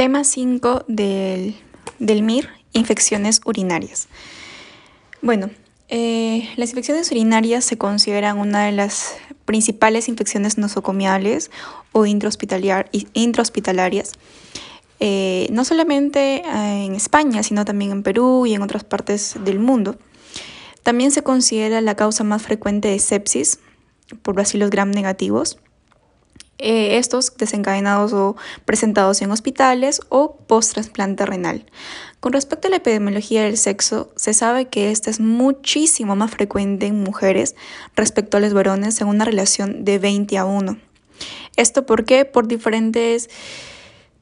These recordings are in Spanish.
Tema 5 del, MIR, infecciones urinarias. Bueno, eh, las infecciones urinarias se consideran una de las principales infecciones nosocomiales o intrahospitalarias, eh, no solamente en España, sino también en Perú y en otras partes del mundo. También se considera la causa más frecuente de sepsis por bacilos gram negativos eh, estos desencadenados o presentados en hospitales o post-trasplante renal. Con respecto a la epidemiología del sexo, se sabe que esta es muchísimo más frecuente en mujeres respecto a los varones en una relación de 20 a 1. ¿Esto por qué? Por diferentes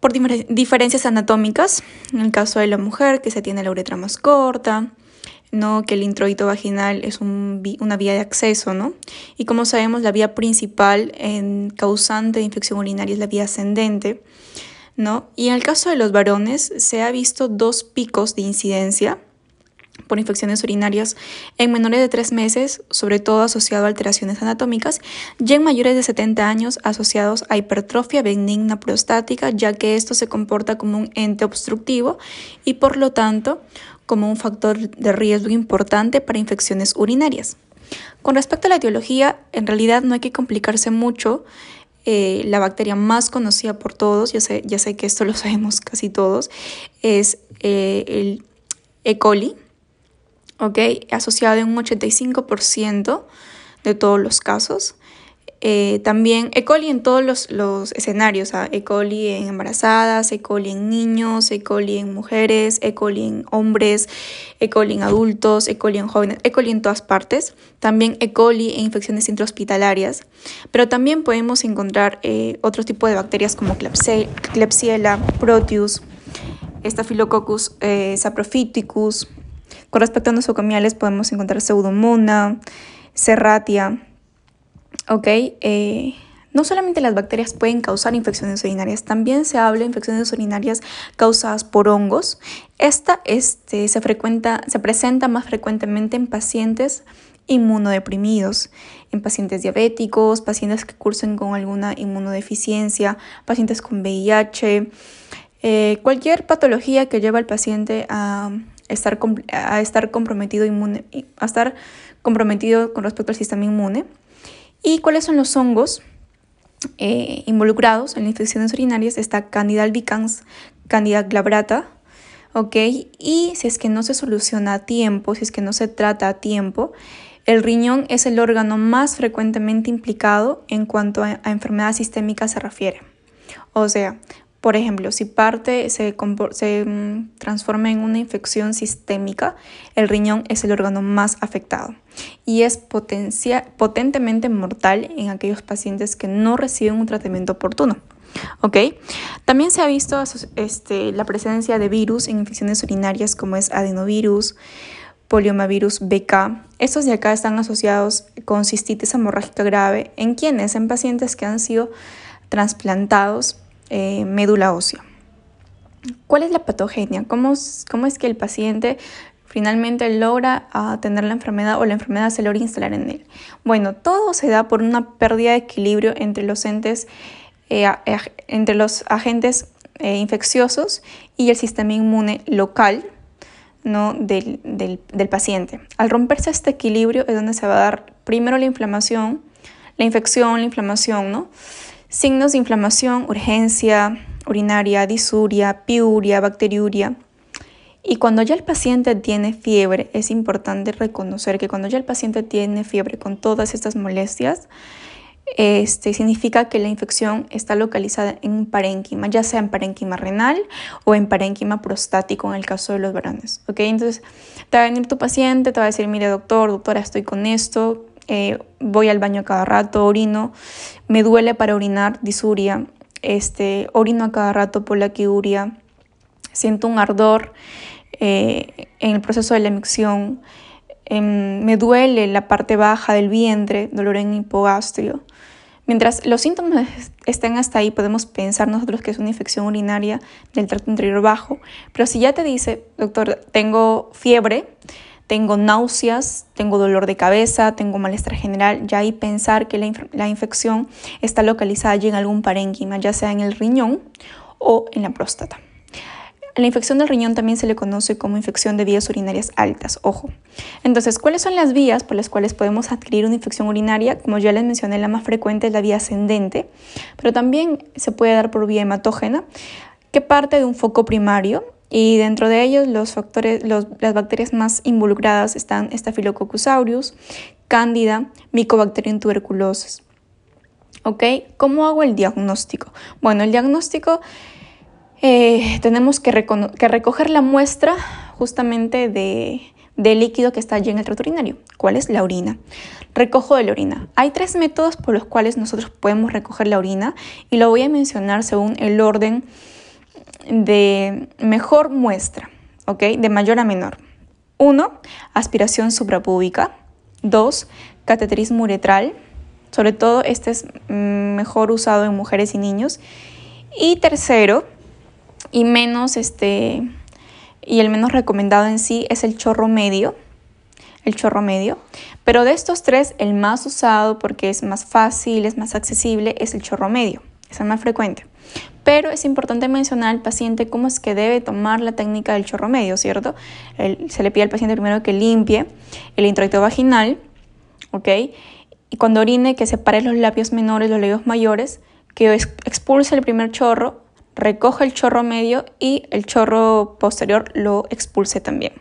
por diferencias anatómicas. En el caso de la mujer, que se tiene la uretra más corta, ¿no? que el introito vaginal es una vía de acceso, ¿no? Y como sabemos, la vía principal en causante de infección urinaria es la vía ascendente, ¿no? Y en el caso de los varones se ha visto dos picos de incidencia por infecciones urinarias en menores de 3 meses, sobre todo asociado a alteraciones anatómicas, y en mayores de 70 años asociados a hipertrofia benigna prostática, ya que esto se comporta como un ente obstructivo y por lo tanto como un factor de riesgo importante para infecciones urinarias. Con respecto a la etiología, en realidad no hay que complicarse mucho. Eh, la bacteria más conocida por todos, ya sé, ya sé que esto lo sabemos casi todos, es eh, el E. coli, asociado en un 85% de todos los casos. Eh, también E. coli en todos los, escenarios, E. coli en embarazadas, E. coli en niños, E. coli en mujeres, E. coli en hombres, E. coli en adultos, E. coli en jóvenes, E. coli en todas partes. También E. coli en infecciones intrahospitalarias. Pero también podemos encontrar eh, otro tipo de bacterias como Klebsiella, Proteus, Staphylococcus eh, saprophyticus. Con respecto a nosocomiales podemos encontrar Pseudomonas, Serratia, ¿ok? Eh, no solamente las bacterias pueden causar infecciones urinarias, también se habla de infecciones urinarias causadas por hongos. Esta este, se, frecuenta, se presenta más frecuentemente en pacientes inmunodeprimidos, en pacientes diabéticos, pacientes que cursen con alguna inmunodeficiencia, pacientes con VIH, eh, cualquier patología que lleva al paciente a estar, a estar comprometido inmune, a estar comprometido con respecto al sistema inmune. ¿Y cuáles son los hongos eh, involucrados en las infecciones urinarias? Está Candida albicans, Candida glabrata, ¿ok? Y si es que no se soluciona a tiempo, si es que no se trata a tiempo, el riñón es el órgano más frecuentemente implicado en cuanto a, enfermedad sistémica se refiere. O sea, por ejemplo, si parte se, mm, transforma en una infección sistémica, el riñón es el órgano más afectado y es potentemente mortal en aquellos pacientes que no reciben un tratamiento oportuno. También se ha visto este, la presencia de virus en infecciones urinarias como es adenovirus, poliomavirus BK. Estos de acá están asociados con cistitis hemorrágica grave en quienes, en pacientes que han sido trasplantados eh, médula ósea. ¿Cuál es la patogenia? ¿Cómo, ¿Cómo, es que el paciente finalmente logra ah, tener la enfermedad o la enfermedad se logra instalar en él? Bueno, todo se da por una pérdida de equilibrio entre los entes, eh, entre los agentes eh, infecciosos y el sistema inmune local del paciente. Al romperse este equilibrio es donde se va a dar primero la inflamación, la infección, la inflamación, ¿no? Signos de inflamación, urgencia urinaria, disuria, piuria, bacteriuria. Y cuando ya el paciente tiene fiebre, es importante reconocer que cuando ya el paciente tiene fiebre con todas estas molestias, este, significa que la infección está localizada en un parénquima, ya sea en parénquima renal o en parénquima prostático en el caso de los varones. Entonces, te va a venir tu paciente, te va a decir, mire doctor, doctora, estoy con esto, eh, voy al baño cada rato, orino, me duele para orinar, disuria, este, orino a cada rato por la quiuria, siento un ardor eh, en el proceso de la emisión, em, me duele la parte baja del vientre, dolor en hipogastrio. Mientras los síntomas estén hasta ahí, podemos pensar nosotros que es una infección urinaria del tracto interior bajo, pero si ya te dice, doctor, tengo fiebre, tengo náuseas, tengo dolor de cabeza, tengo malestar general, ya ahí pensar que la, infección está localizada allí en algún parénquima, ya sea en el riñón o en la próstata. la infección del riñón también se le conoce como infección de vías urinarias altas, ojo. Entonces, ¿cuáles son las vías por las cuales podemos adquirir una infección urinaria? Como ya les mencioné, la más frecuente es la vía ascendente, pero también se puede dar por vía hematógena, que parte de un foco primario y dentro de ellos los factores, las bacterias más involucradas están Staphylococcus aureus, Cándida, Mycobacterium tuberculosis. ¿Ok? ¿Cómo hago el diagnóstico? Bueno, el diagnóstico eh, tenemos que, recoger la muestra justamente de, del líquido que está allí en el trato urinario. ¿Cuál es? La orina. Recojo de la orina. Hay tres métodos por los cuales nosotros podemos recoger la orina y lo voy a mencionar según el orden de mejor muestra, ¿ok? De mayor a menor. Uno, aspiración suprapúbica. Dos, cateterismo uretral. Sobre todo este es mejor usado en mujeres y niños. Y tercero, y menos este y el menos recomendado en sí es el chorro medio, el chorro medio. Pero de estos tres, el más usado porque es más fácil, es más accesible, es el chorro medio, es el más frecuente. Pero es importante mencionar al paciente cómo es que debe tomar la técnica del chorro medio, ¿cierto? se le pide al paciente primero que limpie el introito vaginal, ¿ok? Y cuando orine, que separe los labios menores, los labios mayores, que expulse el primer chorro, recoja el chorro medio y el chorro posterior lo expulse también.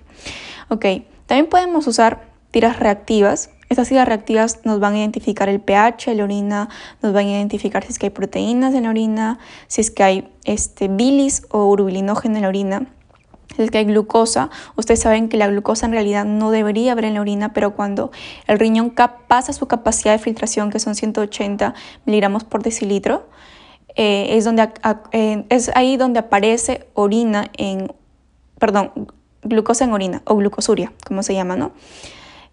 Ok, también podemos usar tiras reactivas estas tiras reactivas nos van a identificar el pH de la orina, nos van a identificar si es que hay proteínas en la orina, si es que hay este, bilis o urobilinógeno en la orina, si es que hay glucosa. Ustedes saben que la glucosa en realidad no debería haber en la orina, pero cuando el riñón pasa su capacidad de filtración, que son 180 miligramos por decilitro, eh, eh, es ahí donde aparece orina en, perdón, glucosa en orina o glucosuria, como se llama, ¿no?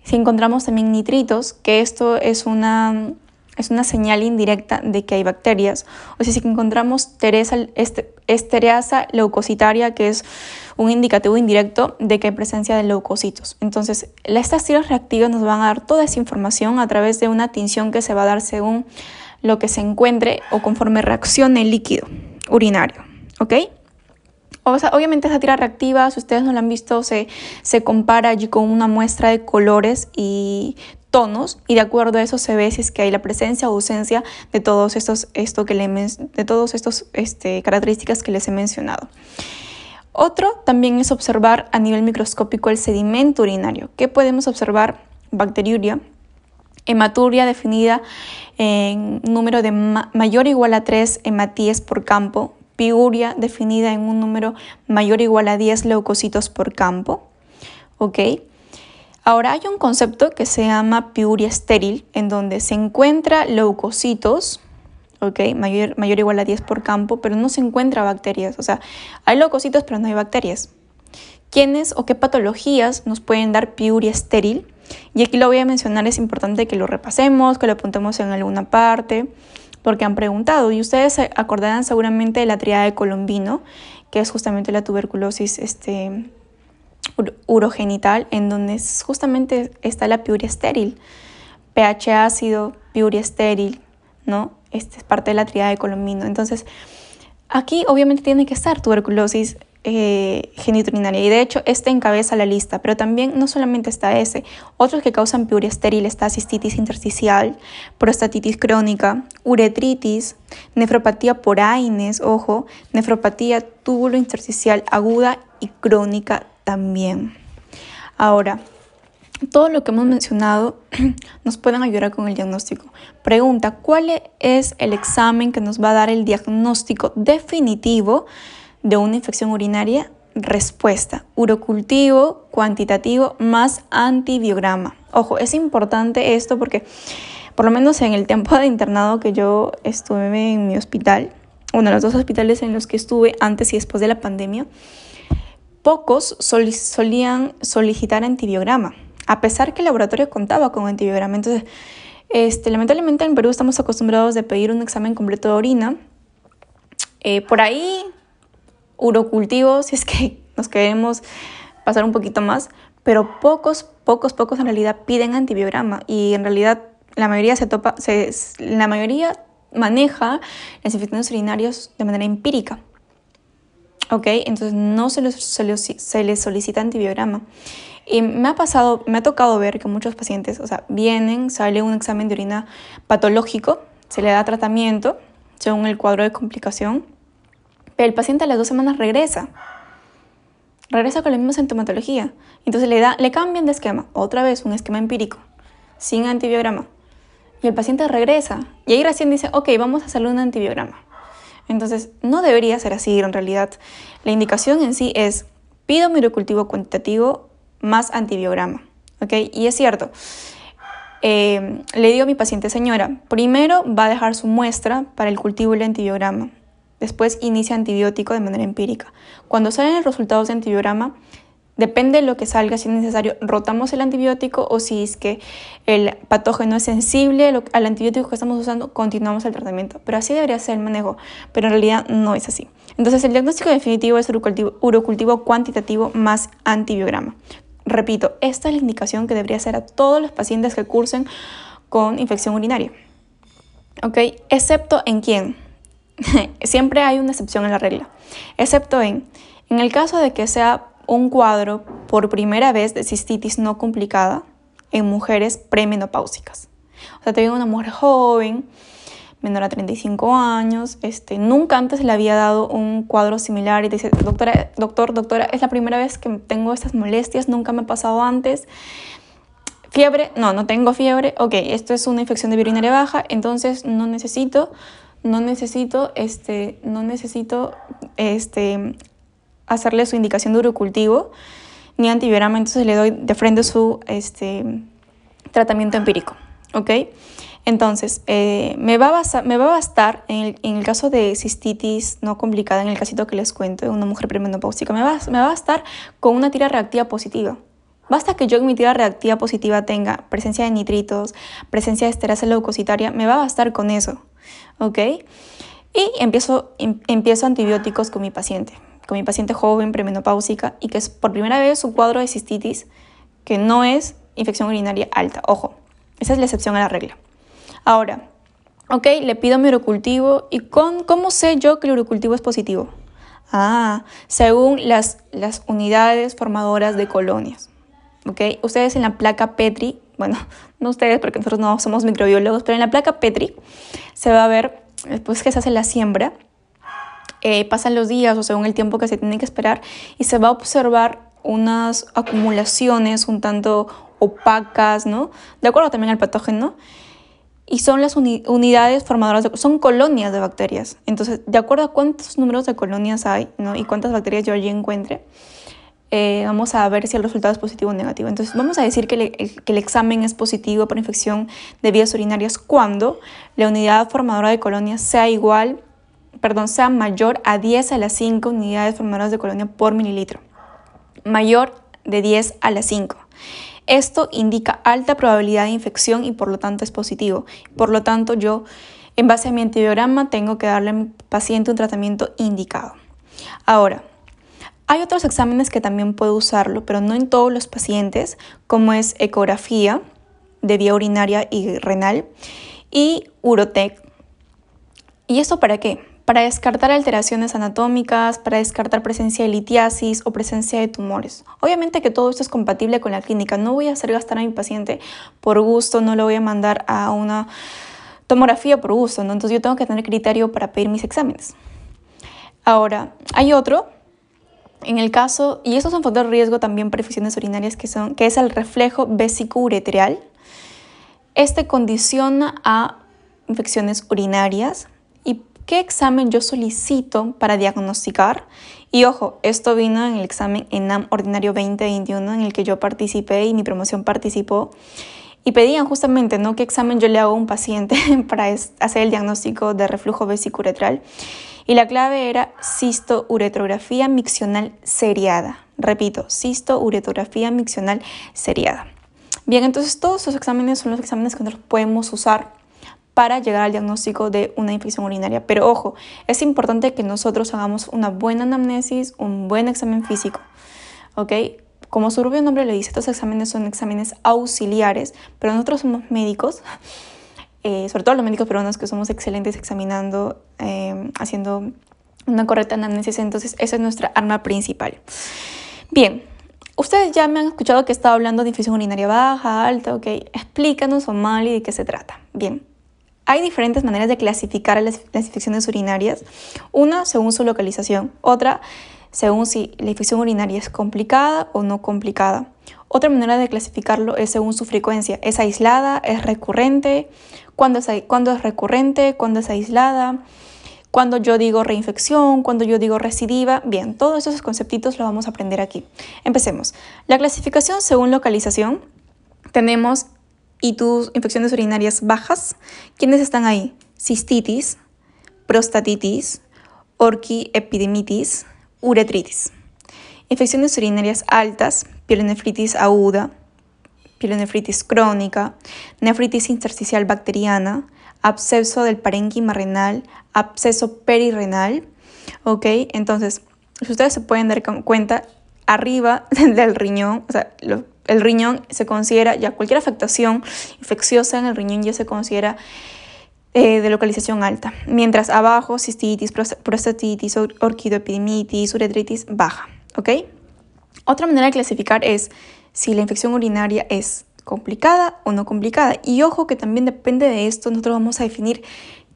Si encontramos también nitritos, que esto es una, es una señal indirecta de que hay bacterias, o si encontramos teresa, este, estereasa leucocitaria, que es un indicativo indirecto de que hay presencia de leucocitos. Entonces, estas tiras reactivas nos van a dar toda esa información a través de una tinción que se va a dar según lo que se encuentre o conforme reaccione el líquido urinario. ¿Ok? Obviamente esa tira reactiva, si ustedes no la han visto, se, se compara allí con una muestra de colores y tonos y de acuerdo a eso se ve si es que hay la presencia o ausencia de todos estos, esto que de todos estos este, características que les he mencionado. Otro también es observar a nivel microscópico el sedimento urinario. ¿Qué podemos observar? Bacteriuria, hematuria definida en número de mayor o igual a 3 hematíes por campo, piuria definida en un número mayor o igual a 10 leucocitos por campo. ¿Ok? Ahora hay un concepto que se llama piuria estéril, en donde se encuentra leucocitos, ¿ok? Mayor, mayor o igual a 10 por campo, pero no se encuentra bacterias. O sea, hay leucocitos, pero no hay bacterias. ¿Quiénes o qué patologías nos pueden dar piuria estéril? Y aquí lo voy a mencionar, es importante que lo repasemos, que lo apuntemos en alguna parte porque han preguntado y ustedes acordarán seguramente de la triada de Colombino, que es justamente la tuberculosis este, urogenital, en donde justamente está la piuria estéril, pH ácido, piuria estéril, ¿no? Este es parte de la triada de Colombino. Entonces, aquí obviamente tiene que estar tuberculosis eh, geniturinaria y de hecho este encabeza la lista, pero también no solamente está ese, otros que causan piuria estéril está cistitis intersticial, prostatitis crónica, uretritis, nefropatía por AINES, ojo, nefropatía túbulo intersticial aguda y crónica también. Ahora, todo lo que hemos mencionado nos pueden ayudar con el diagnóstico. Pregunta, ¿cuál es el examen que nos va a dar el diagnóstico definitivo de una infección urinaria? Respuesta, urocultivo cuantitativo más antibiograma. Ojo, es importante esto porque por lo menos en el tiempo de internado que yo estuve en mi hospital, uno de los dos hospitales en los que estuve antes y después de la pandemia, pocos solían solicitar antibiograma, a pesar que el laboratorio contaba con antibiograma. Entonces, este, lamentablemente en Perú estamos acostumbrados de pedir un examen completo de orina. Eh, por ahí urocultivo, si es que nos queremos pasar un poquito más, pero pocos, pocos, pocos en realidad piden antibiograma y en realidad la mayoría se topa, se, la mayoría maneja las infecciones urinarias de manera empírica. ¿ok? Entonces no se les, se les solicita antibiograma. Y me ha pasado, me ha tocado ver que muchos pacientes, o sea, vienen, sale un examen de orina patológico, se le da tratamiento según el cuadro de complicación, pero el paciente a las dos semanas regresa. Regresa con la misma sintomatología. Entonces le, da, le cambian de esquema, otra vez un esquema empírico, sin antibiograma. Y el paciente regresa. Y ahí recién dice, ok, vamos a hacerle un antibiograma. Entonces, no debería ser así en realidad. La indicación en sí es, pido mi cultivo cuantitativo más antibiograma. ¿Ok? Y es cierto. Eh, le digo a mi paciente, señora, primero va a dejar su muestra para el cultivo y el antibiograma. Después inicia antibiótico de manera empírica. Cuando salen los resultados de antibiograma, depende de lo que salga, si es necesario, rotamos el antibiótico o si es que el patógeno es sensible al antibiótico que estamos usando, continuamos el tratamiento. Pero así debería ser el manejo, pero en realidad no es así. Entonces el diagnóstico definitivo es urocultivo, cuantitativo más antibiograma. Repito, esta es la indicación que debería hacer a todos los pacientes que cursen con infección urinaria. ¿Ok? Excepto en quién. Siempre hay una excepción en la regla. Excepto en, en el caso de que sea un cuadro por primera vez de cistitis no complicada en mujeres premenopáusicas. O sea, te una mujer joven, menor a 35 años, este, nunca antes le había dado un cuadro similar y dice, doctora, doctor, doctora, es la primera vez que tengo estas molestias, nunca me ha pasado antes. Fiebre, no, no tengo fiebre, ok, esto es una infección de urinaria baja, entonces no necesito, no necesito, este, no necesito, este, hacerle su indicación de urocultivo ni antibiograma, entonces le doy de frente su, este, tratamiento empírico, ok. Entonces, eh, me, va a me va a bastar en el, caso de cistitis no complicada, en el casito que les cuento, de una mujer premenopáusica, me va, me va a bastar con una tira reactiva positiva. Basta que yo en mi tira reactiva positiva tenga presencia de nitritos, presencia de esterasa leucocitaria, me va a bastar con eso, ¿ok? Y empiezo, em, empiezo antibióticos con mi paciente, con mi paciente joven premenopáusica y que es por primera vez su cuadro de cistitis que no es infección urinaria alta. Ojo, esa es la excepción a la regla. Ahora, ok, le pido mi urocultivo y con, ¿cómo sé yo que el urocultivo es positivo? Ah, según las, las unidades formadoras de colonias. ¿ok? Ustedes en la placa Petri, bueno, no ustedes porque nosotros no somos microbiólogos, pero en la placa Petri se va a ver, después que se hace la siembra, eh, pasan los días o según el tiempo que se tiene que esperar y se va a observar unas acumulaciones un tanto opacas, ¿no? De acuerdo también al patógeno y son las unidades formadoras, son colonias de bacterias. Entonces, de acuerdo a cuántos números de colonias hay ¿no? y cuántas bacterias yo allí encuentre, eh, vamos a ver si el resultado es positivo o negativo. Entonces, vamos a decir que, el examen es positivo por infección de vías urinarias cuando la unidad formadora de colonias sea igual, perdón, sea mayor a 10 a las 5 unidades formadoras de colonia por mililitro. Mayor de 10 a las 5. Esto indica alta probabilidad de infección y por lo tanto es positivo. Por lo tanto, yo, en base a mi antibiograma, tengo que darle a mi paciente un tratamiento indicado. Ahora, hay otros exámenes que también puedo usarlo, pero no en todos los pacientes, como es ecografía de vía urinaria y renal y urotec. ¿Y esto para qué? para descartar alteraciones anatómicas, para descartar presencia de litiasis o presencia de tumores. Obviamente que todo esto es compatible con la clínica. No voy a hacer gastar a mi paciente por gusto, no lo voy a mandar a una tomografía por gusto. Entonces yo tengo que tener criterio para pedir mis exámenes. Ahora, hay otro, en el caso, y estos son factores de riesgo también para infecciones urinarias, que, son, que es el reflejo vésico-ureteral. Este condiciona a infecciones urinarias qué examen yo solicito para diagnosticar. Y ojo, esto vino en el examen ENAM Ordinario 2021 en el que yo participé y mi promoción participó. Y pedían justamente ¿no? qué examen yo le hago a un paciente para hacer el diagnóstico de reflujo vesicuretral. Y la clave era cisto-uretrografía miccional seriada. Repito, cisto-uretrografía miccional seriada. Bien, entonces todos esos exámenes son los exámenes que nosotros podemos usar para llegar al diagnóstico de una infección urinaria. Pero ojo, es importante que nosotros hagamos una buena anamnesis, un buen examen físico. ¿Ok? Como su propio nombre le dice, estos exámenes son exámenes auxiliares, pero nosotros somos médicos, eh, sobre todo los médicos peruanos que somos excelentes examinando, eh, haciendo una correcta anamnesis, entonces esa es nuestra arma principal. Bien, ustedes ya me han escuchado que estaba hablando de infección urinaria baja, alta, ok, explícanos y de qué se trata. Bien, hay diferentes maneras de clasificar las, las infecciones urinarias, una según su localización, otra según si la infección urinaria es complicada o no complicada. Otra manera de clasificarlo es según su frecuencia. ¿Es aislada? ¿Es recurrente? ¿Cuándo es, ¿cuándo es recurrente? ¿Cuándo es aislada? Cuando yo digo reinfección, cuando yo digo recidiva, bien, todos esos conceptitos los vamos a aprender aquí. Empecemos. La clasificación según localización. Tenemos infecciones urinarias bajas. ¿Quiénes están ahí? Cistitis, prostatitis, orquiepidemitis, uretritis. Infecciones urinarias altas, pielonefritis aguda, pielonefritis crónica, nefritis intersticial bacteriana, absceso del parénquima renal, absceso perirenal. ¿Ok? Entonces, si ustedes se pueden dar cuenta, arriba del riñón, o sea, el riñón se considera ya cualquier afectación infecciosa en el riñón ya se considera eh, de localización alta, mientras abajo cistitis, prostatitis, orquidoepidemitis, uretritis baja. ¿Ok? Otra manera de clasificar es si la infección urinaria es complicada o no complicada. Y ojo que también depende de esto, nosotros vamos a definir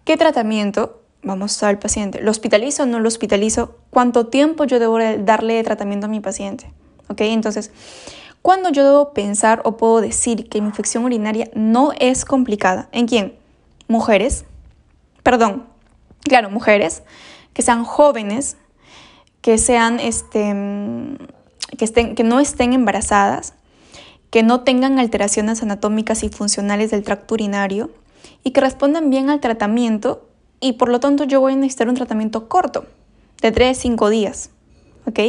qué tratamiento vamos a dar al paciente. ¿Lo hospitalizo o no lo hospitalizo? ¿Cuánto tiempo yo debo darle de tratamiento a mi paciente? ¿Ok? Entonces, ¿cuándo yo debo pensar o puedo decir que mi infección urinaria no es complicada? ¿En quién? Mujeres. Perdón, claro, mujeres que sean jóvenes, que sean, este, que, estén, que no estén embarazadas, que no tengan alteraciones anatómicas y funcionales del tracto urinario y que respondan bien al tratamiento y por lo tanto yo voy a necesitar un tratamiento corto, de 3 a 5 días. ¿Ok?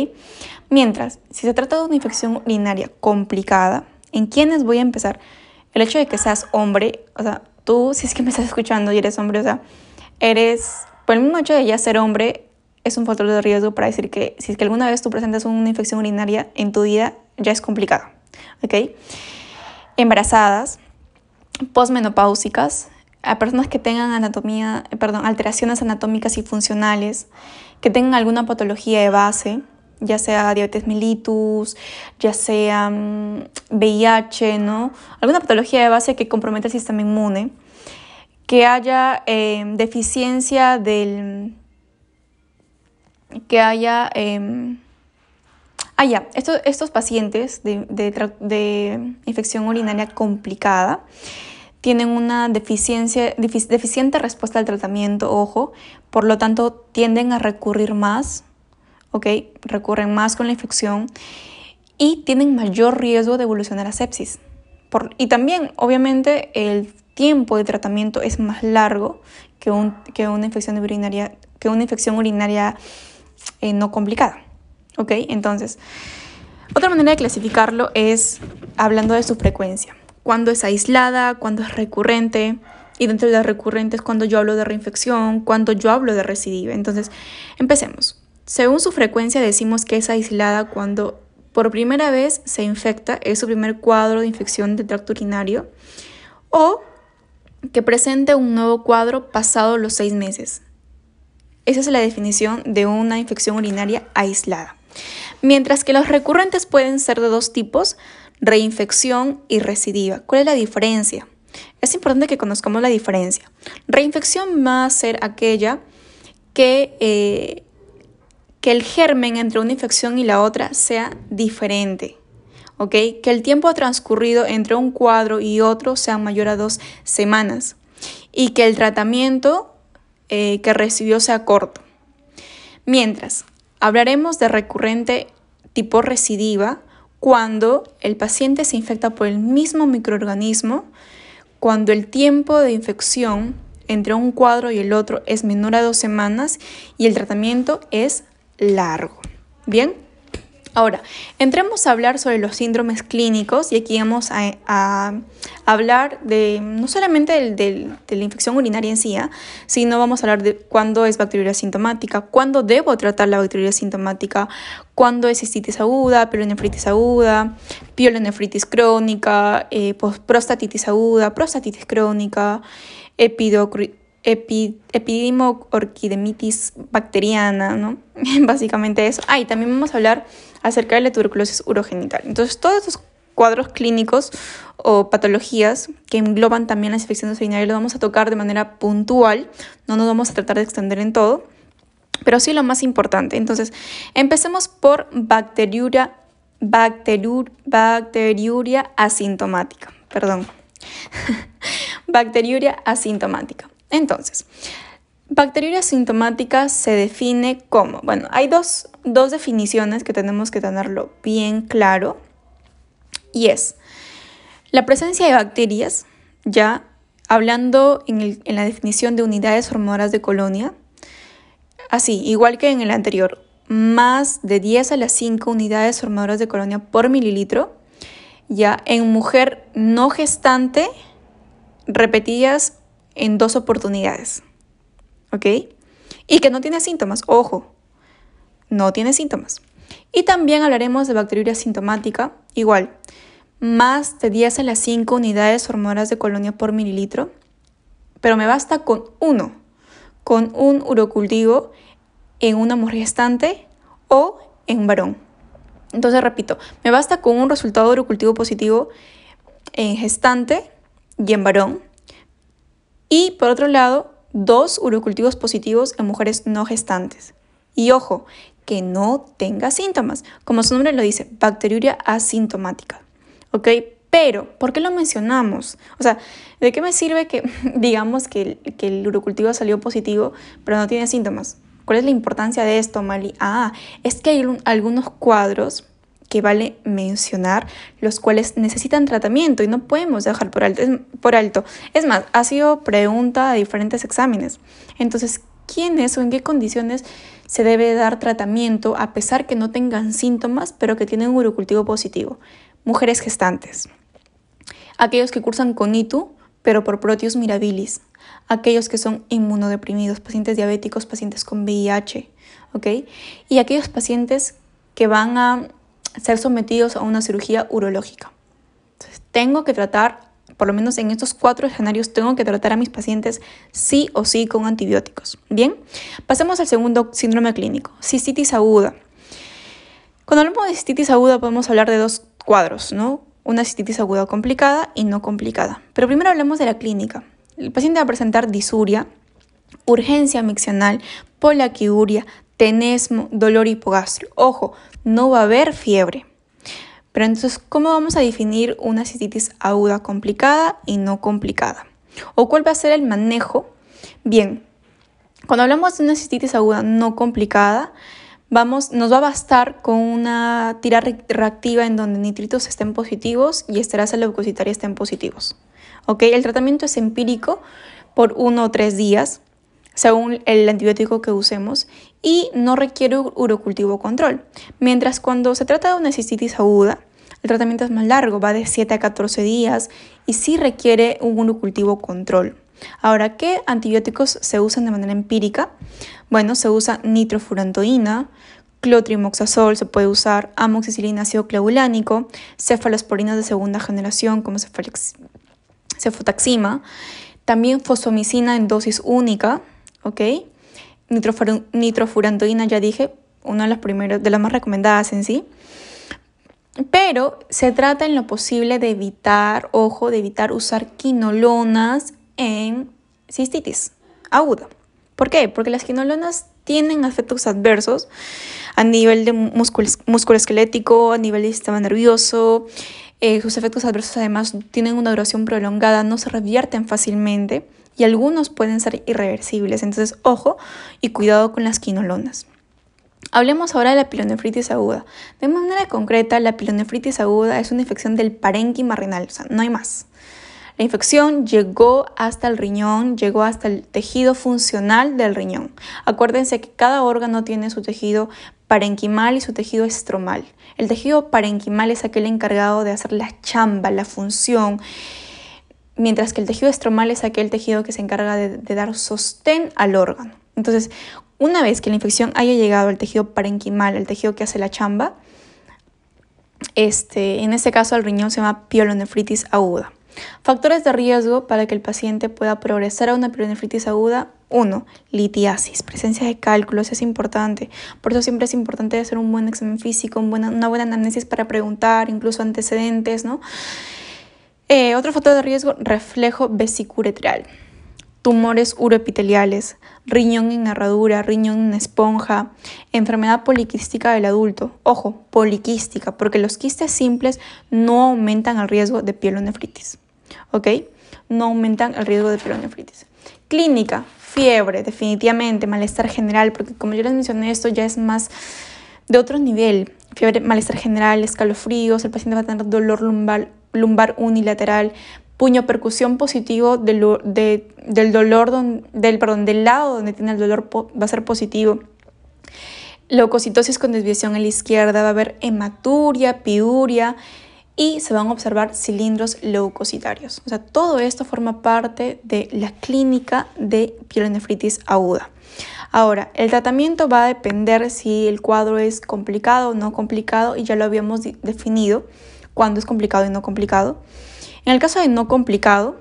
Mientras, si se trata de una infección urinaria complicada, ¿en quiénes voy a empezar? El hecho de que seas hombre, o sea, tú, si es que me estás escuchando y eres hombre, o sea, eres, por el mismo hecho de ya ser hombre, es un factor de riesgo para decir que si es que alguna vez tú presentas una infección urinaria en tu vida, ya es complicado. ¿Ok? Embarazadas, posmenopáusicas, a personas que tengan anatomía, perdón, alteraciones anatómicas y funcionales, que tengan alguna patología de base, ya sea diabetes mellitus, ya sea VIH, mm, ¿no? Alguna patología de base que comprometa el sistema inmune, que haya eh, deficiencia del... que haya... Eh, ah, ya, estos, pacientes de, de infección urinaria complicada, tienen una deficiencia, deficiente respuesta al tratamiento, ojo, por lo tanto tienden a recurrir más, ¿ok? Recurren más con la infección y tienen mayor riesgo de evolucionar a sepsis. y también, obviamente, el tiempo de tratamiento es más largo que, un, que, una, infección urinaria, que una infección urinaria eh, no complicada, ¿ok? Entonces, otra manera de clasificarlo es hablando de su frecuencia cuándo es aislada, cuándo es recurrente. Y dentro de las recurrentes, cuando yo hablo de reinfección, cuando yo hablo de recidiva. Entonces, empecemos. Según su frecuencia, decimos que es aislada cuando por primera vez se infecta, es su primer cuadro de infección de tracto urinario, o que presente un nuevo cuadro pasado los seis meses. Esa es la definición de una infección urinaria aislada. Mientras que los recurrentes pueden ser de dos tipos, reinfección y recidiva. ¿Cuál es la diferencia? Es importante que conozcamos la diferencia. Reinfección va a ser aquella que, eh, que el germen entre una infección y la otra sea diferente. Que el tiempo transcurrido entre un cuadro y otro sea mayor a dos semanas y que el tratamiento eh, que recibió sea corto. Mientras, hablaremos de recurrente tipo recidiva cuando el paciente se infecta por el mismo microorganismo, cuando el tiempo de infección entre un cuadro y el otro es menor a dos semanas y el tratamiento es largo. Bien. Ahora, entremos a hablar sobre los síndromes clínicos y aquí vamos a, hablar de no solamente de la infección urinaria en sí, ¿ah? sino vamos a hablar de cuándo es bacteriuria sintomática, cuándo debo tratar la bacteriuria sintomática, cuándo es cistitis aguda, pielonefritis aguda, pielonefritis crónica, eh, prostatitis aguda, prostatitis crónica, epidimo orquidemitis bacteriana, ¿no? Básicamente eso. Ah, y también vamos a hablar acerca de la tuberculosis urogenital. Entonces, todos estos cuadros clínicos o patologías que engloban también las infecciones urinarias lo vamos a tocar de manera puntual, no nos vamos a tratar de extender en todo, pero sí lo más importante. Entonces, empecemos por bacteriuria, bacteriuria asintomática, perdón. bacteriuria asintomática. Entonces, bacteriuria asintomática se define como, bueno, hay dos, definiciones que tenemos que tenerlo bien claro, y es la presencia de bacterias, ya hablando en, en la definición de unidades formadoras de colonia, así, igual que en el anterior, más de 10 a las 5 unidades formadoras de colonia por mililitro, ya en mujer no gestante, repetidas en dos oportunidades. ¿Ok? Y que no tiene síntomas, ojo, no tiene síntomas. Y también hablaremos de bacteriuria sintomática, igual, más de 10 a las 5 unidades formadoras de colonia por mililitro, pero me basta con uno, con un urocultivo en una mujer gestante o en un varón. Entonces, repito, me basta con un resultado urocultivo positivo en gestante y en varón, y por otro lado, dos urocultivos positivos en mujeres no gestantes. Y ojo, que no tenga síntomas. Como su nombre lo dice, bacteriuria asintomática. ¿Ok? Pero, ¿por qué lo mencionamos? O sea, ¿de qué me sirve que digamos que que el urocultivo salió positivo, pero no tiene síntomas? ¿Cuál es la importancia de esto, Mali? Ah, es que hay algunos cuadros que vale mencionar, los cuales necesitan tratamiento y no podemos dejar por alto. Es, por alto. es más, ha sido pregunta de diferentes exámenes. Entonces, ¿quiénes o en qué condiciones se debe dar tratamiento a pesar que no tengan síntomas, pero que tienen un urocultivo positivo? Mujeres gestantes. Aquellos que cursan con ITU, pero por Proteus mirabilis. Aquellos que son inmunodeprimidos, pacientes diabéticos, pacientes con VIH, ¿ok? Y aquellos pacientes que van a ser sometidos a una cirugía urológica. Entonces, tengo que tratar, por lo menos en estos cuatro escenarios, tengo que tratar a mis pacientes sí o sí con antibióticos. Bien, pasemos al segundo síndrome clínico, cistitis aguda. Cuando hablamos de cistitis aguda podemos hablar de dos cuadros, ¿no? Una cistitis aguda complicada y no complicada. Pero primero hablemos de la clínica. El paciente va a presentar disuria, urgencia miccional, polaquiuria, tenesmo, dolor hipogástrico. Ojo, no va a haber fiebre. Pero entonces, ¿cómo vamos a definir una cistitis aguda complicada y no complicada? ¿O cuál va a ser el manejo? Bien, cuando hablamos de una cistitis aguda no complicada, vamos, nos va a bastar con una tira reactiva en donde nitritos estén positivos y esterasa leucocitaria estén positivos. ¿Ok? El tratamiento es empírico por uno o tres días según el antibiótico que usemos y no requiere urocultivo control. Mientras cuando se trata de una cistitis aguda, el tratamiento es más largo, va de 7 a 14 días y sí requiere un urocultivo control. Ahora, ¿qué antibióticos se usan de manera empírica? Bueno, se usa nitrofurantoína, clotrimoxazol, se puede usar amoxicilina ácido clavulánico, cefalosporinas de segunda generación como cefotaxima, también fosfomicina en dosis única, ¿ok? Nitrofurantoína, ya dije, una de las primeras, de las más recomendadas en sí. Pero se trata en lo posible de evitar, ojo, de evitar usar quinolonas en cistitis aguda. ¿Por qué? Porque las quinolonas tienen efectos adversos a nivel de músculo, esquelético, a nivel del sistema nervioso. Eh, sus efectos adversos además tienen una duración prolongada, no se revierten fácilmente y algunos pueden ser irreversibles. Entonces, ojo y cuidado con las quinolonas. Hablemos ahora de la pilonefritis aguda. De manera concreta, la pilonefritis aguda es una infección del parénquima renal, o sea, no hay más. La infección llegó hasta el riñón, llegó hasta el tejido funcional del riñón. Acuérdense que cada órgano tiene su tejido parenquimal y su tejido estromal. El tejido parenquimal es aquel encargado de hacer la chamba, la función mientras que el tejido estromal es aquel tejido que se encarga de, dar sostén al órgano. Entonces, una vez que la infección haya llegado al tejido parenquimal, el tejido que hace la chamba, este, en este caso el riñón se llama pielonefritis aguda. Factores de riesgo para que el paciente pueda progresar a una pielonefritis aguda. 1. Litiasis. Presencia de cálculos es importante. Por eso siempre es importante hacer un buen examen físico, una buena análisis para preguntar, incluso antecedentes, ¿no? Eh, otro factor de riesgo, reflejo vesicuretral. Tumores uroepiteliales, riñón en herradura, riñón en esponja, enfermedad poliquística del adulto. Ojo, poliquística, porque los quistes simples no aumentan el riesgo de pielonefritis. ¿Ok? No aumentan el riesgo de pielonefritis. Clínica, fiebre, definitivamente, malestar general, porque como yo les mencioné, esto ya es más de otro nivel. Fiebre, malestar general, escalofríos, el paciente va a tener dolor lumbar, lumbar unilateral, puño percusión positivo del, del dolor, del, perdón, del lado donde tiene el dolor va a ser positivo. Leucocitosis con desviación en la izquierda, va a haber hematuria, piuria, y se van a observar cilindros leucocitarios. O sea, todo esto forma parte de la clínica de pielonefritis aguda. Ahora, el tratamiento va a depender si el cuadro es complicado o no complicado y ya lo habíamos definido cuando es complicado y no complicado. En el caso de no complicado,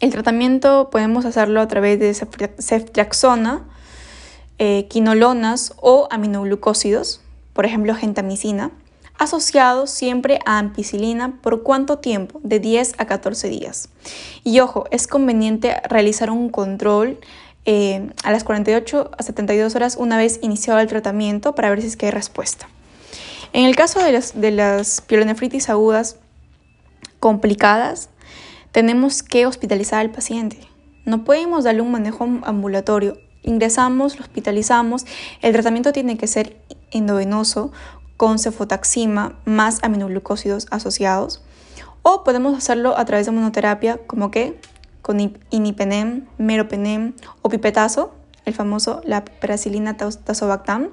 el tratamiento podemos hacerlo a través de ceftriaxona, eh, quinolonas o aminoglucósidos, por ejemplo gentamicina asociado siempre a ampicilina por cuánto tiempo, de 10 a 14 días. Y ojo, es conveniente realizar un control eh, a las 48 a 72 horas una vez iniciado el tratamiento para ver si es que hay respuesta. En el caso de las, de las pielonefritis agudas complicadas, tenemos que hospitalizar al paciente. No podemos darle un manejo ambulatorio. Ingresamos, lo hospitalizamos. El tratamiento tiene que ser endovenoso con cefotaxima más aminoglucósidos asociados. O podemos hacerlo a través de monoterapia, como que con inipenem, meropenem o pipetazo, el famoso la peracilina tazobactam.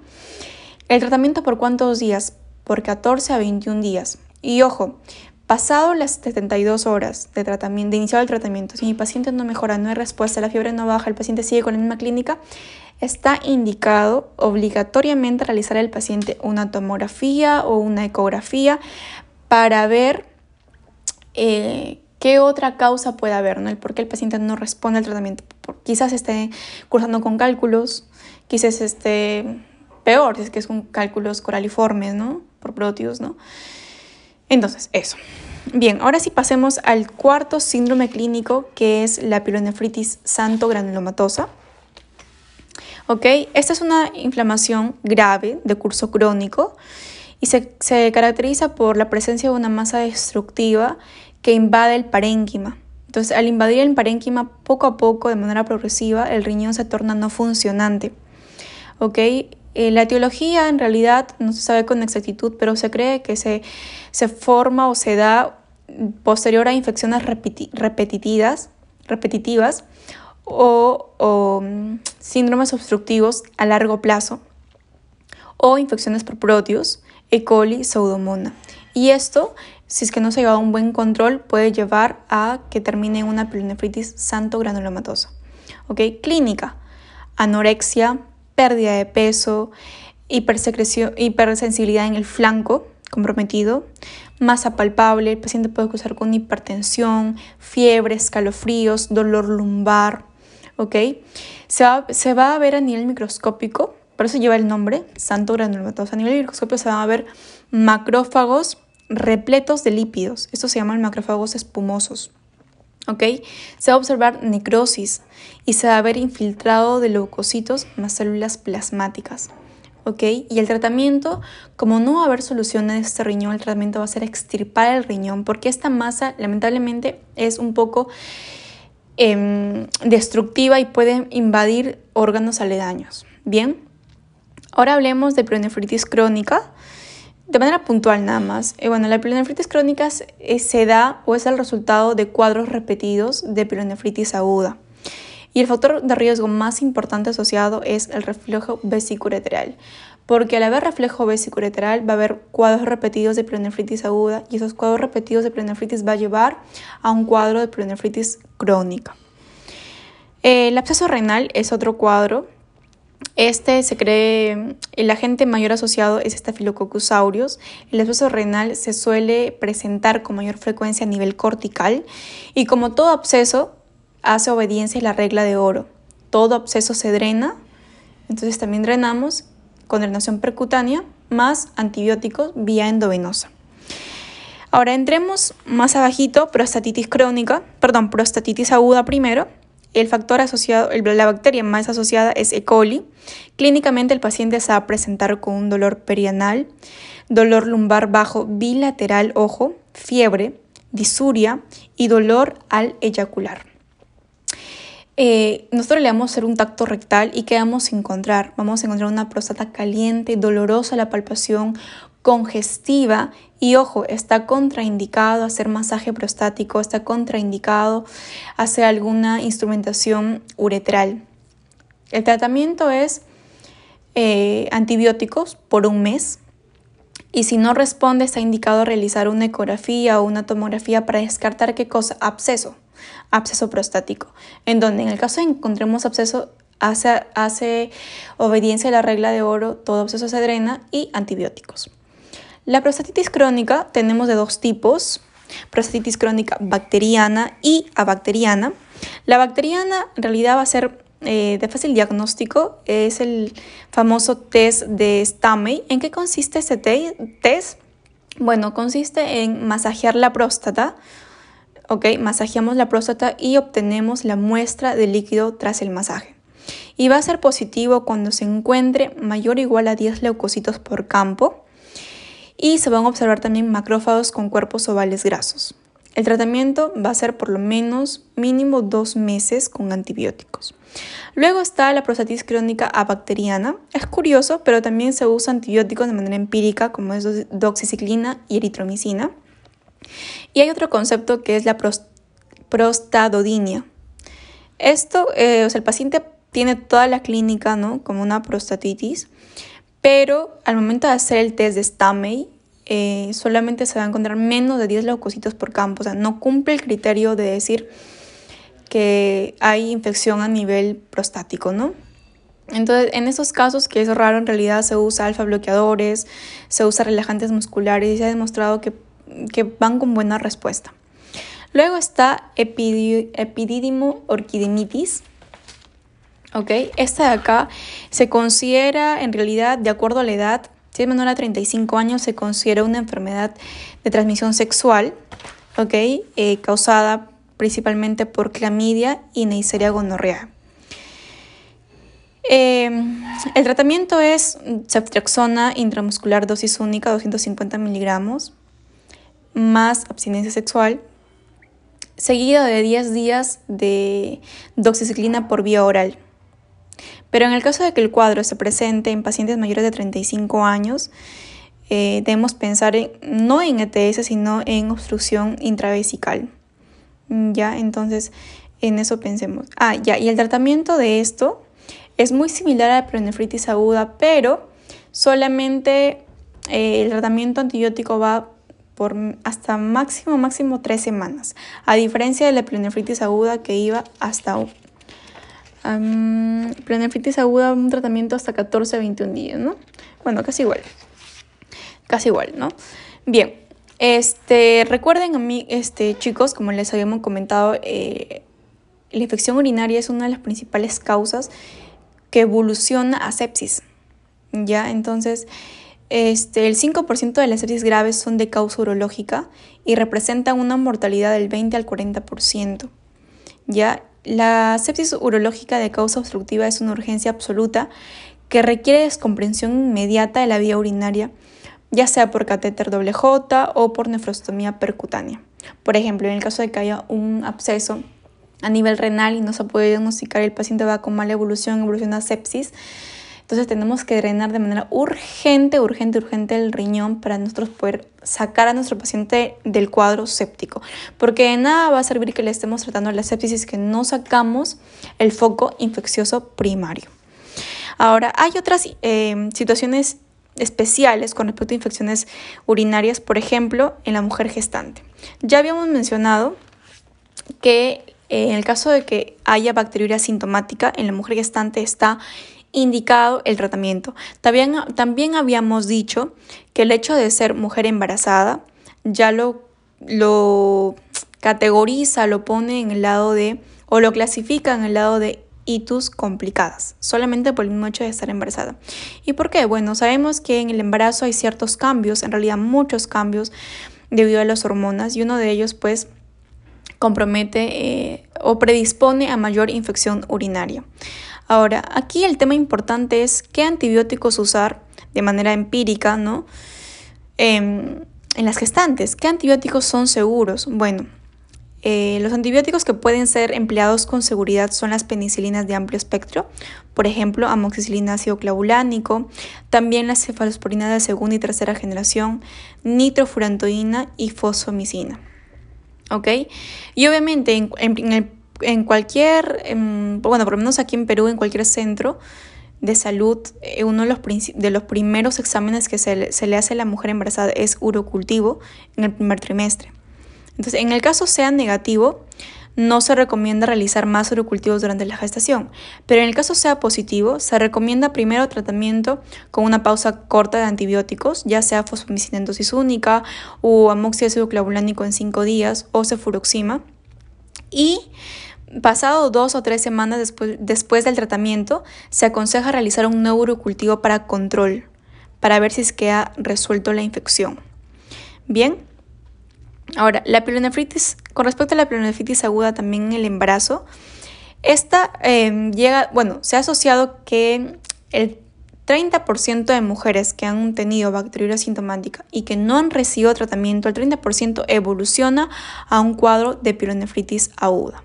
El tratamiento por cuántos días? Por 14 a 21 días. Y ojo, pasado las 72 horas de tratamiento, de iniciar el tratamiento, si mi paciente no mejora, no hay respuesta, la fiebre no baja, el paciente sigue con la misma clínica, está indicado obligatoriamente realizar al paciente una tomografía o una ecografía para ver eh, qué otra causa puede haber, ¿no? el por qué el paciente no responde al tratamiento. Quizás esté cursando con cálculos, quizás esté peor, si es que es con cálculos coraliformes, ¿no? Por proteus, ¿no? Entonces, eso. Bien, ahora sí pasemos al cuarto síndrome clínico, que es la pilonefritis santo granulomatosa. ¿ok? Esta es una inflamación grave de curso crónico y se, caracteriza por la presencia de una masa destructiva que invade el parénquima. Entonces, al invadir el parénquima, poco a poco, de manera progresiva, el riñón se torna no funcionante. ¿Ok? Eh, la etiología en realidad no se sabe con exactitud, pero se cree que se, se forma o se da posterior a infecciones repetitivas, repetitivas o, mm, síndromes obstructivos a largo plazo o infecciones por proteus, E. coli, pseudomonas. Y esto, si es que no se lleva a un buen control, puede llevar a que termine una pielonefritis santo granulomatosa. ¿Ok? Clínica, anorexia, pérdida de peso, hipersensibilidad en el flanco comprometido, masa palpable, el paciente puede causar con hipertensión, fiebre, escalofríos, dolor lumbar, ¿ok? Se va, a ver a nivel microscópico, por eso lleva el nombre, santo granulomatoso. A nivel microscópico se van a ver macrófagos repletos de lípidos. Estos se llaman macrófagos espumosos. ¿Ok? Se va a observar necrosis y se va a ver infiltrado de leucocitos más células plasmáticas. ¿ok? Y el tratamiento, como no va a haber solución en este riñón, el tratamiento va a ser extirpar el riñón porque esta masa lamentablemente es un poco Em, destructiva y puede invadir órganos aledaños. Bien, ahora hablemos de pielonefritis crónica. De manera puntual nada más. Eh, bueno, la pielonefritis crónica eh, se da o es el resultado de cuadros repetidos de pielonefritis aguda. Y el factor de riesgo más importante asociado es el reflejo vesicuretral porque al haber reflejo vesicuretral va a haber cuadros repetidos de pielonefritis aguda y esos cuadros repetidos de pielonefritis va a llevar a un cuadro de pielonefritis crónica. El absceso renal es otro cuadro Este se cree, el agente mayor asociado es Staphylococcus aureus. El absceso renal se suele presentar con mayor frecuencia a nivel cortical y como todo absceso hace obediencia a la regla de oro. Todo absceso se drena, entonces también drenamos con drenación percutánea más antibióticos vía endovenosa. Ahora entremos más abajito, prostatitis crónica, perdón, prostatitis aguda primero. El factor asociado, la bacteria más asociada es E. coli. Clínicamente el paciente se va a presentar con un dolor perianal, dolor lumbar bajo bilateral ojo, fiebre, disuria y dolor al eyacular. Eh, nosotros le vamos a hacer un tacto rectal y ¿qué vamos a encontrar? Vamos a encontrar una próstata caliente, dolorosa la palpación, congestiva y ojo, está contraindicado hacer masaje prostático, está contraindicado hacer alguna instrumentación uretral. El tratamiento es eh, antibióticos por un mes y si no responde está indicado realizar una ecografía o una tomografía para descartar qué cosa, absceso, absceso prostático, en donde en el caso de encontremos absceso hace, hace obediencia a la regla de oro, todo absceso se drena y antibióticos. La prostatitis crónica tenemos de dos tipos, prostatitis crónica bacteriana y abacteriana. La bacteriana en realidad va a ser eh, de fácil diagnóstico, es el famoso test de Stamey. ¿En qué consiste este test? Bueno, consiste en masajear la próstata, ok, masajeamos la próstata y obtenemos la muestra de líquido tras el masaje. Y va a ser positivo cuando se encuentre mayor o igual a 10 leucocitos por campo y se van a observar también macrófagos con cuerpos ovales grasos. El tratamiento va a ser por lo menos mínimo dos meses con antibióticos. Luego está la prostatitis crónica abacteriana. Es curioso, pero también se usa antibióticos de manera empírica como es doxiciclina y eritromicina. Y hay otro concepto que es la prostadodinia. Esto, eh, el paciente tiene toda la clínica, ¿no? Como una prostatitis, pero al momento de hacer el test de Stamey, eh, solamente se va a encontrar menos de 10 leucocitos por campo, o sea, no cumple el criterio de decir que hay infección a nivel prostático, ¿no? Entonces, en esos casos, que es raro, en realidad se usa alfa bloqueadores, se usa relajantes musculares y se ha demostrado que, van con buena respuesta. Luego está epididimo orquidemitis, ¿ok? Esta de acá se considera en realidad, de acuerdo a la edad, si es menor a 35 años, se considera una enfermedad de transmisión sexual, ¿ok? Eh, causada principalmente por clamidia y Neisseria gonorrea. Em, el tratamiento es ceftriaxona intramuscular dosis única, 250 miligramos, más abstinencia sexual, seguida de 10 días de doxiciclina por vía oral. Pero en el caso de que el cuadro se presente en pacientes mayores de 35 años, eh, debemos pensar no en ETS, sino en obstrucción intravesical. Ya, entonces en eso pensemos. Ah, ya, y el tratamiento de esto es muy similar a la prenefritis aguda, pero solamente eh, el tratamiento antibiótico va por hasta máximo, máximo tres semanas, a diferencia de la prenefritis aguda que iba hasta Um, aguda, un tratamiento hasta 14 a 21 días, ¿no? Bueno, casi igual. Casi igual, ¿no? Bien, este, recuerden a mí, este, chicos, como les habíamos comentado, eh, la infección urinaria es una de las principales causas que evoluciona a sepsis. ¿Ya? Entonces, este, el 5% de las sepsis graves son de causa urológica y representan una mortalidad del 20 al 40%. ¿Ya? La sepsis urológica de causa obstructiva es una urgencia absoluta que requiere descomprensión inmediata de la vía urinaria, ya sea por catéter doble J o por nefrostomía percutánea. Por ejemplo, en el caso de que haya un absceso a nivel renal y no se puede diagnosticar, el paciente va con mala evolución, evoluciona a sepsis, entonces tenemos que drenar de manera urgente, urgente, urgente el riñón para nosotros poder sacar a nuestro paciente del cuadro séptico. Porque de nada va a servir que le estemos tratando la sepsis que no sacamos el foco infeccioso primario. Ahora, hay otras eh, situaciones especiales con respecto a infecciones urinarias, por ejemplo, en la mujer gestante. Ya habíamos mencionado que eh, en el caso de que haya bacteriuria sintomática, en la mujer gestante está indicado el tratamiento. También, también habíamos dicho que el hecho de ser mujer embarazada ya lo, lo categoriza, lo pone en el lado de, o lo clasifica en el lado de itus complicadas, solamente por el mismo hecho de estar embarazada. ¿Y por qué? Bueno, sabemos que en el embarazo hay ciertos cambios, en realidad muchos cambios debido a las hormonas y uno de ellos pues compromete eh, o predispone a mayor infección urinaria. Ahora, aquí el tema importante es qué antibióticos usar de manera empírica, ¿no? Em, en las gestantes, ¿qué antibióticos son seguros? Bueno, eh, los antibióticos que pueden ser empleados con seguridad son las penicilinas de amplio espectro, por ejemplo, amoxicilina ácido clavulánico, también la cefalosporina de segunda y tercera generación, nitrofurantoína y fosfomicina. ¿Ok? Y obviamente en, cualquier, bueno, por lo menos aquí en Perú, en cualquier centro de salud, eh, uno de los, de los primeros exámenes que se se le hace a la mujer embarazada es urocultivo en el primer trimestre. Entonces, en el caso sea negativo, no se recomienda realizar más urocultivos durante la gestación, pero en el caso sea positivo, se recomienda primero tratamiento con una pausa corta de antibióticos, ya sea fosfomicina en única o amoxicilina clavulánico en 5 días o cefuroxima. Y pasado dos o tres semanas después, después del tratamiento, se aconseja realizar un nuevo urocultivo para control, para ver si es que ha resuelto la infección. Bien, Ahora, la pielonefritis, con respecto a la pielonefritis aguda también en el embarazo, esta em, llega, bueno, se ha asociado que el 30% de mujeres que han tenido bacteriuria sintomática y que no han recibido tratamiento, el 30% evoluciona a un cuadro de pielonefritis aguda.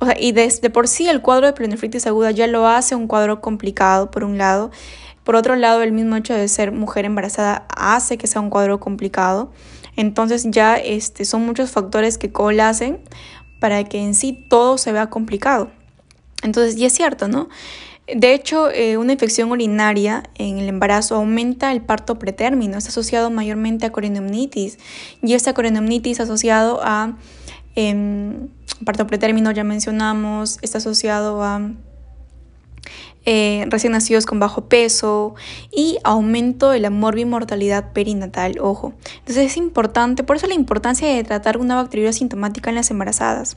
O sea, y desde por sí el cuadro de pielonefritis aguda ya lo hace un cuadro complicado, por un lado. Por otro lado, el mismo hecho de ser mujer embarazada hace que sea un cuadro complicado. Entonces ya este, son muchos factores que colacen para que en sí todo se vea complicado. Entonces, y es cierto, ¿no? De hecho, eh, una infección urinaria en el embarazo aumenta el parto pretérmino, está asociado mayormente a corinomnitis y esta corinomnitis asociado a em, parto pretérmino, ya mencionamos, está asociado a eh, recién nacidos con bajo peso y aumento de la morbimortalidad perinatal, ojo. Entonces es importante, por eso la importancia de tratar una bacteriuria sintomática en las embarazadas.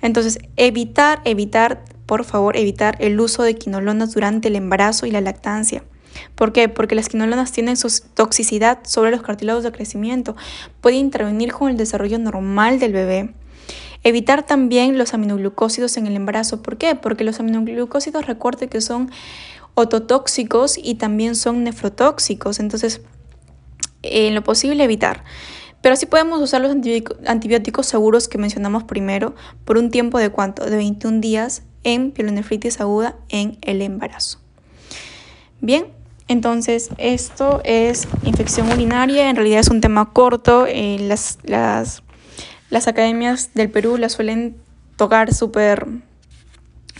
Entonces, evitar, evitar, por favor, evitar el uso de quinolonas durante el embarazo y la lactancia. ¿Por qué? Porque las quinolonas tienen su toxicidad sobre los cartílagos de crecimiento, puede intervenir con el desarrollo normal del bebé Evitar también los aminoglucósidos en el embarazo. ¿Por qué? Porque los aminoglucósidos, recuerde que son ototóxicos y también son nefrotóxicos. Entonces, en lo posible evitar. Pero sí podemos usar los antibióticos seguros que mencionamos primero por un tiempo de cuánto? De 21 días en pielonefritis aguda en el embarazo. Bien, entonces esto es infección urinaria. En realidad es un tema corto. Eh, las, las las academias del Perú la suelen tocar súper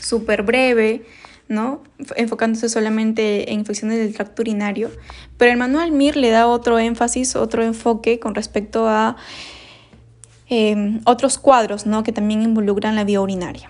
súper breve, ¿no? enfocándose solamente en infecciones del tracto urinario, pero el manual MIR le da otro énfasis, otro enfoque con respecto a em, otros cuadros ¿no? que también involucran la vía urinaria.